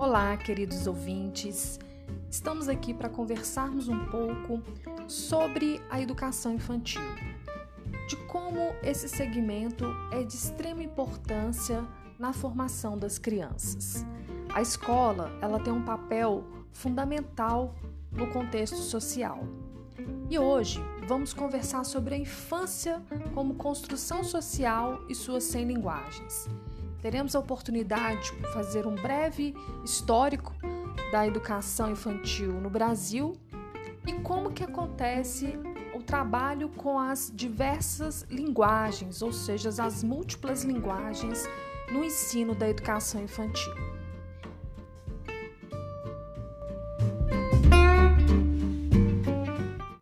Olá, queridos ouvintes. Estamos aqui para conversarmos um pouco sobre a educação infantil, de como esse segmento é de extrema importância na formação das crianças. A escola, ela tem um papel fundamental no contexto social. E hoje vamos conversar sobre a infância como construção social e suas 100 linguagens. Teremos a oportunidade de fazer um breve histórico da educação infantil no Brasil e como que acontece o trabalho com as diversas linguagens, ou seja, as múltiplas linguagens no ensino da educação infantil.